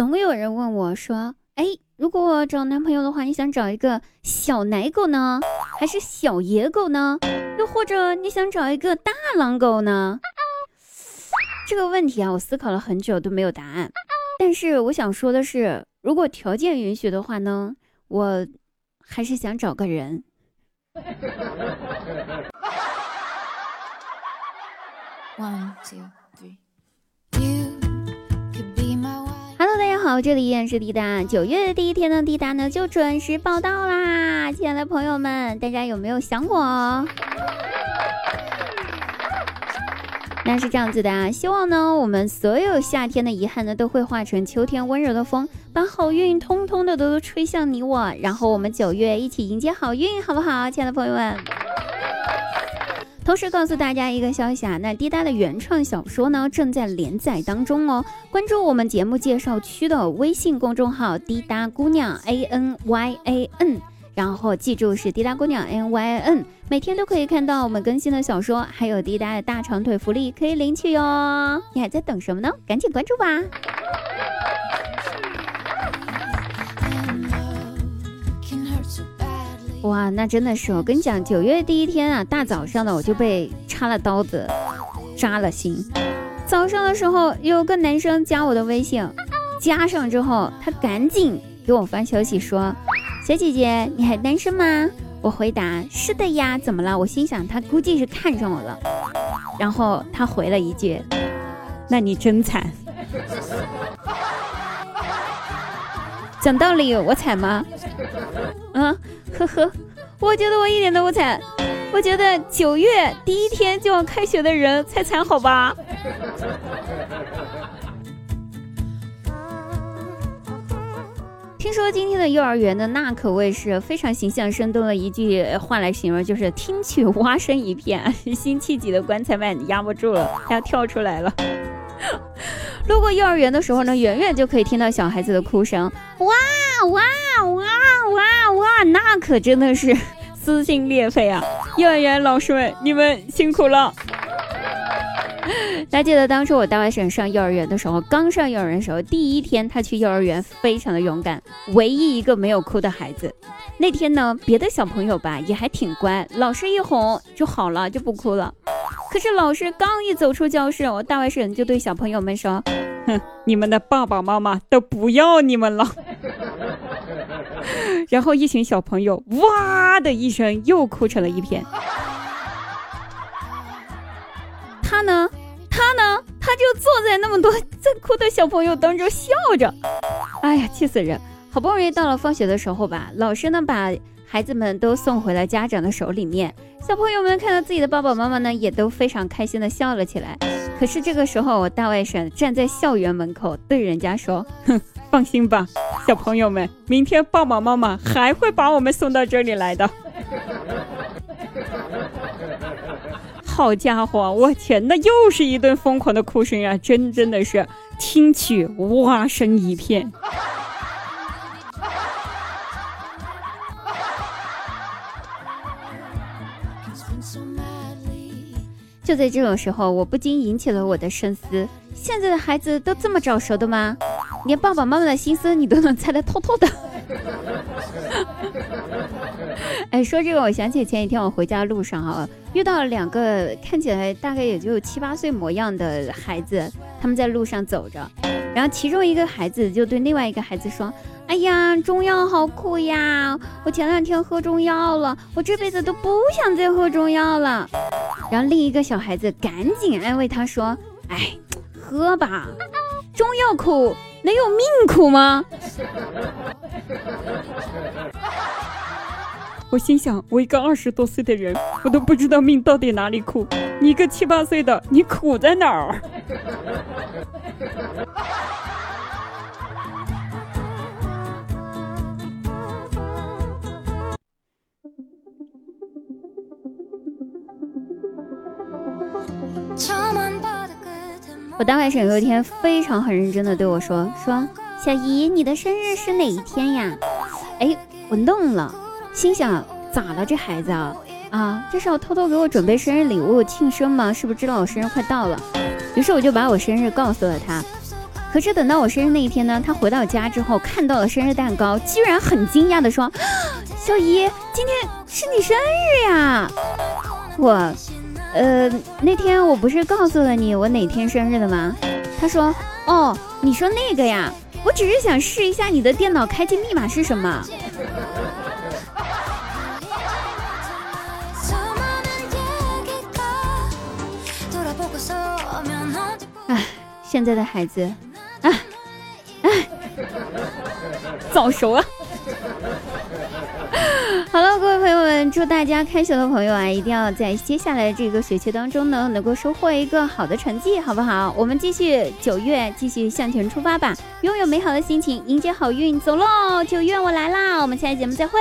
总有人问我说：“哎，如果我找男朋友的话，你想找一个小奶狗呢，还是小野狗呢？又或者你想找一个大狼狗呢？”这个问题啊，我思考了很久都没有答案。但是我想说的是，如果条件允许的话呢，我还是想找个人。One two three. 好，这里依然是滴答。九月的第一天的滴答呢，就准时报道啦！亲爱的朋友们，大家有没有想我？那是这样子的啊，希望呢，我们所有夏天的遗憾呢，都会化成秋天温柔的风，把好运通通的都吹向你我，然后我们九月一起迎接好运，好不好，亲爱的朋友们？同时告诉大家一个消息啊，那滴答的原创小说呢正在连载当中哦。关注我们节目介绍区的微信公众号“滴答姑娘 A N Y A N”，然后记住是“滴答姑娘 N Y A N”，每天都可以看到我们更新的小说，还有滴答的大长腿福利可以领取哟。你还在等什么呢？赶紧关注吧！那真的是，我跟你讲，九月第一天啊，大早上的我就被插了刀子，扎了心。早上的时候有个男生加我的微信，加上之后他赶紧给我发消息说：“小姐姐，你还单身吗？”我回答：“是的呀，怎么了？”我心想他估计是看上我了。然后他回了一句：“那你真惨。”讲道理，我惨吗？嗯？呵呵，我觉得我一点都不惨，我觉得九月第一天就要开学的人才惨，好吧？听说今天的幼儿园呢，那可谓是非常形象生动的一句话来形容，就是听取蛙声一片，辛弃疾的棺材板压不住了，他要跳出来了。路过幼儿园的时候呢，远远就可以听到小孩子的哭声，哇哇哇哇哇，那可真的是 撕心裂肺啊！幼儿园老师们，你们辛苦了。还记得当初我大外甥上幼儿园的时候，刚上幼儿园的时候，第一天他去幼儿园，非常的勇敢，唯一一个没有哭的孩子。那天呢，别的小朋友吧也还挺乖，老师一哄就好了，就不哭了。可是老师刚一走出教室，我大外甥就对小朋友们说：“哼，你们的爸爸妈妈都不要你们了。” 然后一群小朋友哇的一声又哭成了一片。他呢，他呢，他就坐在那么多 在哭的小朋友当中笑着。哎呀，气死人！好不容易到了放学的时候吧，老师呢把。孩子们都送回了家长的手里面，小朋友们看到自己的爸爸妈妈呢，也都非常开心的笑了起来。可是这个时候，我大外甥站在校园门口，对人家说：“ 哼，放心吧，小朋友们，明天爸爸妈妈还会把我们送到这里来的。”好家伙，我天，那又是一顿疯狂的哭声啊！真真的是听取蛙声一片。就在这种时候，我不禁引起了我的深思：现在的孩子都这么早熟的吗？连爸爸妈妈的心思你都能猜得透透的。哎，说这个，我想起前几天我回家路上啊，遇到了两个看起来大概也就七八岁模样的孩子，他们在路上走着，然后其中一个孩子就对另外一个孩子说。哎呀，中药好苦呀！我前两天喝中药了，我这辈子都不想再喝中药了。然后另一个小孩子赶紧安慰他说：“哎，喝吧，中药苦能有命苦吗？” 我心想，我一个二十多岁的人，我都不知道命到底哪里苦。你一个七八岁的，你苦在哪儿？我大外甥有一天非常很认真的对我说：“说小姨，你的生日是哪一天呀？”哎，我愣了，心想咋了这孩子啊？啊，这是要偷偷给我准备生日礼物庆生吗？是不是知道我生日快到了？于是我就把我生日告诉了他。可是等到我生日那一天呢，他回到家之后看到了生日蛋糕，居然很惊讶的说：“ 小姨，今天是你生日呀！”我，呃，那天我不是告诉了你我哪天生日的吗？他说：“哦，你说那个呀，我只是想试一下你的电脑开机密码是什么。”哎，现在的孩子。哎，哎早熟啊！朋友们，祝大家开学的朋友啊，一定要在接下来这个学期当中呢，能够收获一个好的成绩，好不好？我们继续九月，继续向前出发吧，拥有美好的心情，迎接好运，走喽！九月我来啦，我们下期节目再会。